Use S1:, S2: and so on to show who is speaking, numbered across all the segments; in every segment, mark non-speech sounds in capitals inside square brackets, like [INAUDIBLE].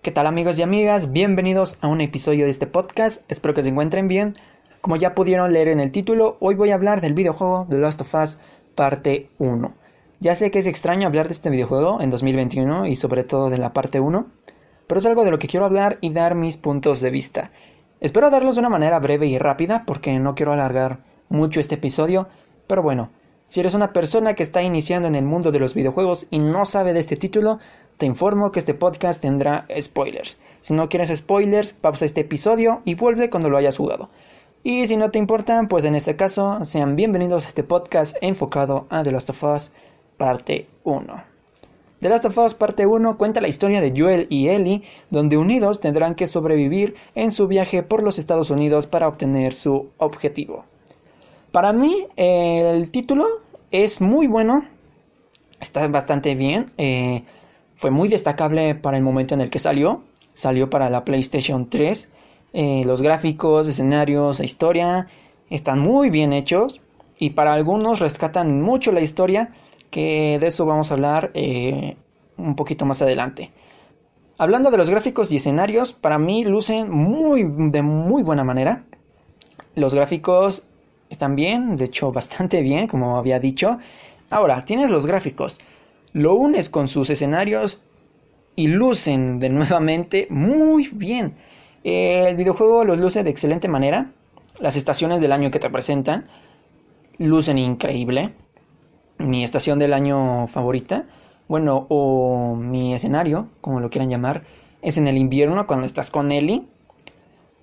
S1: ¿Qué tal amigos y amigas? Bienvenidos a un episodio de este podcast. Espero que se encuentren bien. Como ya pudieron leer en el título, hoy voy a hablar del videojuego The Last of Us parte 1. Ya sé que es extraño hablar de este videojuego en 2021 y sobre todo de la parte 1, pero es algo de lo que quiero hablar y dar mis puntos de vista. Espero darlos de una manera breve y rápida porque no quiero alargar mucho este episodio, pero bueno, si eres una persona que está iniciando en el mundo de los videojuegos y no sabe de este título, te informo que este podcast tendrá spoilers. Si no quieres spoilers, pausa este episodio y vuelve cuando lo hayas jugado. Y si no te importan, pues en este caso, sean bienvenidos a este podcast enfocado a The Last of Us parte 1. The Last of Us parte 1 cuenta la historia de Joel y Ellie, donde unidos tendrán que sobrevivir en su viaje por los Estados Unidos para obtener su objetivo. Para mí, el título es muy bueno, está bastante bien, eh, fue muy destacable para el momento en el que salió, salió para la PlayStation 3, eh, los gráficos, escenarios, la historia están muy bien hechos y para algunos rescatan mucho la historia, que de eso vamos a hablar eh, un poquito más adelante. Hablando de los gráficos y escenarios, para mí lucen muy de muy buena manera. Los gráficos están bien, de hecho [LAUGHS] bastante bien, como había dicho. Ahora, tienes los gráficos, lo unes con sus escenarios y lucen de [LAUGHS] nuevamente muy bien. El videojuego los luce de excelente manera. Las estaciones del año que te presentan lucen increíble. Mi estación del año favorita, bueno, o mi escenario, como lo quieran llamar, es en el invierno cuando estás con Ellie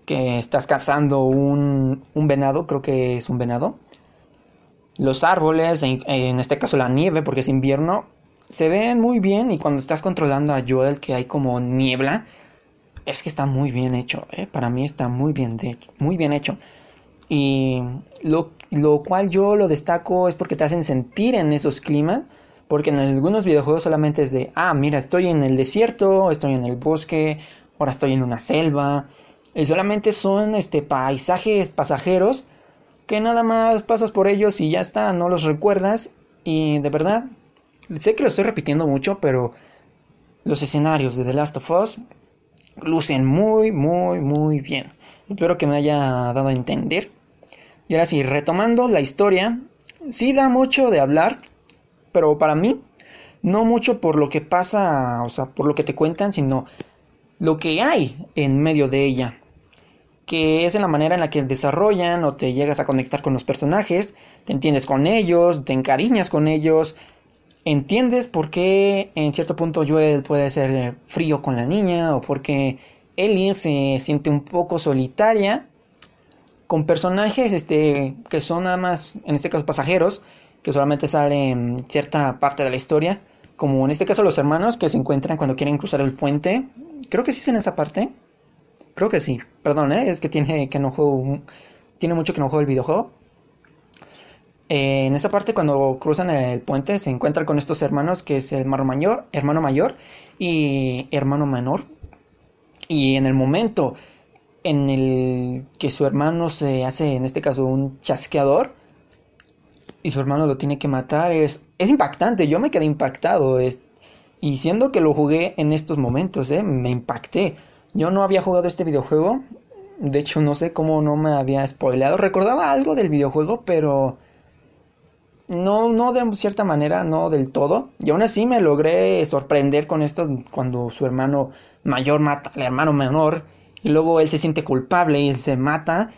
S1: que estás cazando un, venado, creo que es un venado. Los árboles, en, este caso la nieve, porque es invierno, se ven muy bien y cuando estás controlando a Joel que hay como niebla, es que está muy bien hecho, ¿eh? para mí está muy bien, de, muy bien hecho. Y lo, lo cual yo lo destaco es porque te hacen sentir en esos climas, porque en algunos videojuegos solamente es de, ah, mira, estoy en el desierto, estoy en el bosque, ahora estoy en una selva, y solamente son este, paisajes pasajeros que nada más pasas por ellos y ya está, no los recuerdas. Y de verdad, sé que lo estoy repitiendo mucho, pero los escenarios de The Last of Us lucen muy, muy, muy bien. Espero que me haya dado a entender. Y ahora sí, retomando la historia, sí da mucho de hablar, pero para mí, no mucho por lo que pasa, o sea, por lo que te cuentan, sino lo que hay en medio de ella que es en la manera en la que desarrollan o te llegas a conectar con los personajes, te entiendes con ellos, te encariñas con ellos, entiendes por qué en cierto punto Joel puede ser frío con la niña o por qué Ellie se siente un poco solitaria con personajes este, que son nada más, en este caso pasajeros, que solamente salen cierta parte de la historia, como en este caso los hermanos que se encuentran cuando quieren cruzar el puente, creo que sí es en esa parte, Creo que sí. Perdón, ¿eh? es que tiene que no juego. Tiene mucho que no juego el videojuego. Eh, en esa parte, cuando cruzan el puente, se encuentran con estos hermanos, que es el hermano mayor, hermano mayor y hermano menor. Y en el momento en el que su hermano se hace, en este caso, un chasqueador, y su hermano lo tiene que matar, es, impactante. Yo me quedé impactado. Y siendo que lo jugué en estos momentos, ¿eh? me impacté. Yo no había jugado este videojuego. De hecho, no sé cómo no me había spoileado. Recordaba algo del videojuego, pero no, no de cierta manera, no del todo. Y aún así me logré sorprender con esto cuando su hermano mayor mata al hermano menor y luego él se siente culpable y se mata.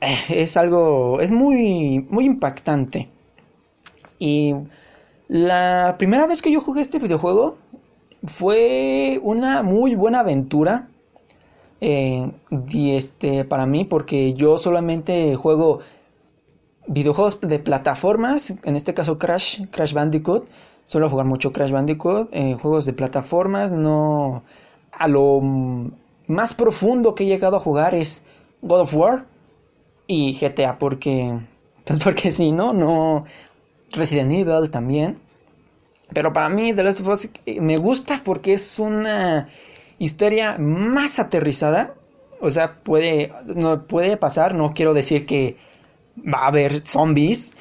S1: Eh, es algo, es muy, muy impactante. Y la primera vez que yo jugué este videojuego fue una muy buena aventura eh, y este, para mí, porque yo solamente juego videojuegos de plataformas, en este caso Crash, Crash Bandicoot. Suelo jugar mucho Crash Bandicoot, eh, juegos de plataformas, no a lo más profundo que he llegado a jugar es God of War y GTA porque pues porque si no no Resident Evil también. Pero para mí The Last of Us eh, me gusta porque es una historia más aterrizada. O sea, puede, no, puede pasar, no quiero decir que va a haber zombies,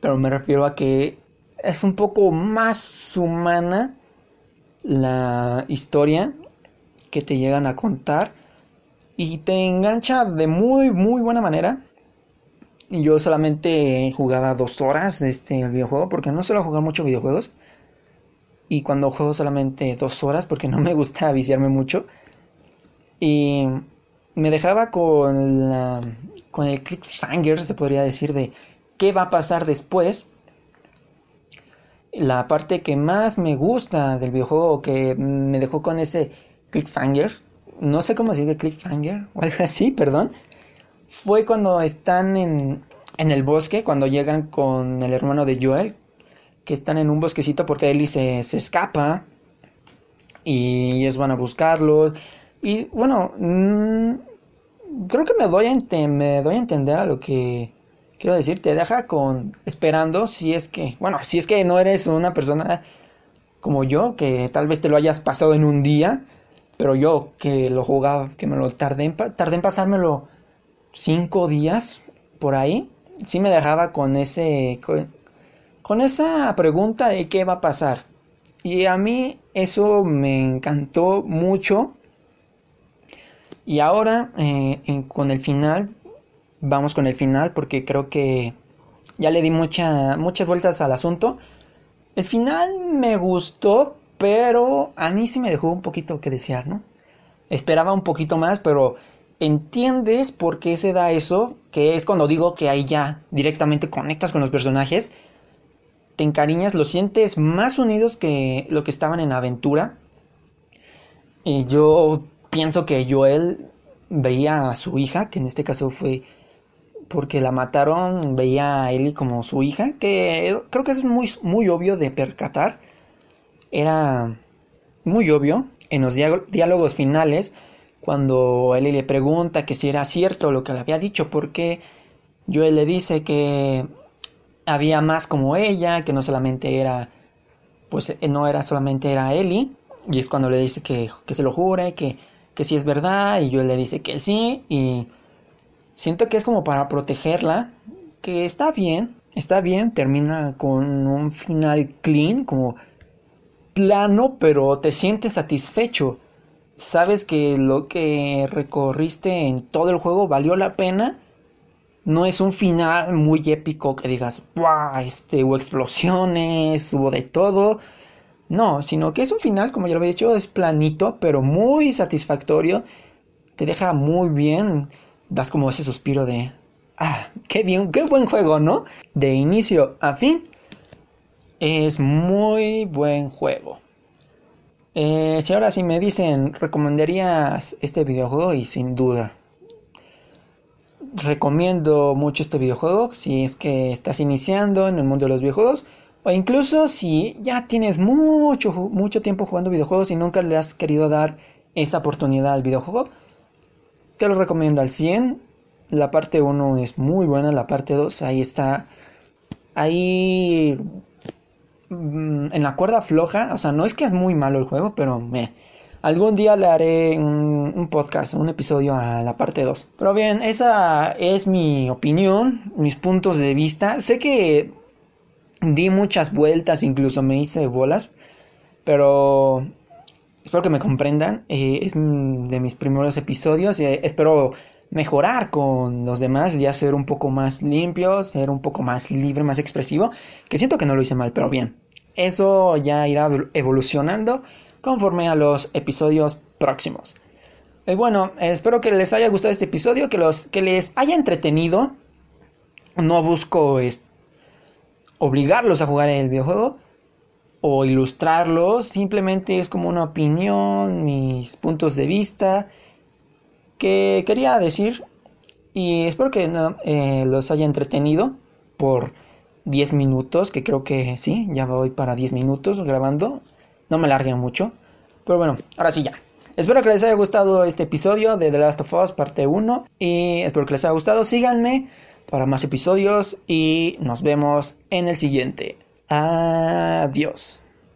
S1: pero me refiero a que es un poco más humana la historia. que te llegan a contar y te engancha de muy, muy buena manera. Yo solamente jugaba dos horas este videojuego porque no suelo jugar mucho videojuegos. Y cuando juego solamente dos horas porque no me gusta [LAUGHS] viciarme mucho. Y me dejaba con, la, con el cliffhanger, se podría decir, de qué va a pasar después. La parte que más me gusta del videojuego, que me dejó con ese cliffhanger, no sé cómo se dice cliffhanger o algo así, [LAUGHS] perdón, fue cuando están en, en el bosque, cuando llegan con el hermano de Joel, que están en un bosquecito porque Ellie se, se escapa y ellos van a buscarlo. Y bueno, mm, creo que me doy, a me doy a entender a lo que quiero decir. Te deja con esperando si es que, bueno, si es que no eres una persona como yo, que tal vez te lo hayas pasado en un día, pero yo que lo jugaba, que me lo tardé en, tardé en pasármelo cinco días por ahí, sí me dejaba con ese, esa pregunta de qué va a pasar. Y a mí eso me encantó mucho y ahora, eh, con el final, vamos con el final porque creo que ya le di mucha, muchas vueltas al asunto. El final me gustó, pero a mí sí me dejó un poquito que desear, ¿no? Esperaba un poquito más, pero entiendes por qué se da eso, que es cuando digo que ahí ya directamente conectas con los personajes, te encariñas, los sientes más unidos que lo que estaban en aventura. Y yo pienso que Joel veía a su hija, que en este caso fue porque la mataron, veía a Ellie como su hija, que creo que es muy, muy obvio de percatar. Era muy obvio en los diálogos finales, cuando Ellie le pregunta que si era cierto lo que le había dicho, porque Joel le dice que había más como ella, que no solamente era, pues no era solamente era Ellie, y es cuando le dice que, que se lo jure, que que sí es verdad y yo le dice que sí y siento que es como para protegerla, que está bien, está bien, termina con un final clean, como plano, pero te sientes satisfecho. Sabes que lo que recorriste en todo el juego valió la pena. No es un final muy épico que digas, ¡Wow! Este, hubo explosiones, hubo de todo. No, sino que es un final, como ya lo había dicho, es planito, pero muy satisfactorio. Te deja muy bien. Das como ese suspiro de. Ah, qué bien, qué buen juego, ¿no? De inicio a fin. Es muy buen juego. Eh, si ahora sí me dicen, ¿recomendarías este videojuego? Y sin duda. Recomiendo mucho este videojuego si es que estás iniciando en el mundo de los videojuegos o incluso si ya tienes mucho, mucho tiempo jugando videojuegos y nunca le has querido dar esa oportunidad al videojuego, te lo recomiendo al 100. La parte 1 es muy buena, la parte 2 ahí está, ahí mm, en la cuerda floja. O sea, no es que es muy malo el juego, pero me... Algún día le haré un, podcast, un episodio a la parte 2. Pero bien, esa es mi opinión, mis puntos de vista. Sé que Di muchas vueltas, incluso me hice bolas, pero espero que me comprendan. Eh, es de mis primeros episodios y espero mejorar con los demás, ya ser un poco más limpio, ser un poco más libre, más expresivo, que siento que no lo hice mal, pero bien. Eso ya irá evolucionando conforme a los episodios próximos. Y bueno, espero que les haya gustado este episodio, que, los, que les haya entretenido. No busco obligarlos a jugar el videojuego o ilustrarlos, simplemente es como una opinión, mis puntos de vista que quería decir y espero que eh, los haya entretenido por 10 minutos, que creo que sí, ya voy para 10 minutos grabando, no me larguen mucho, pero bueno, ahora sí ya. Espero que les haya gustado este episodio de The Last of Us parte 1 y espero que les haya gustado, síganme para más episodios y nos vemos en el siguiente. Adiós.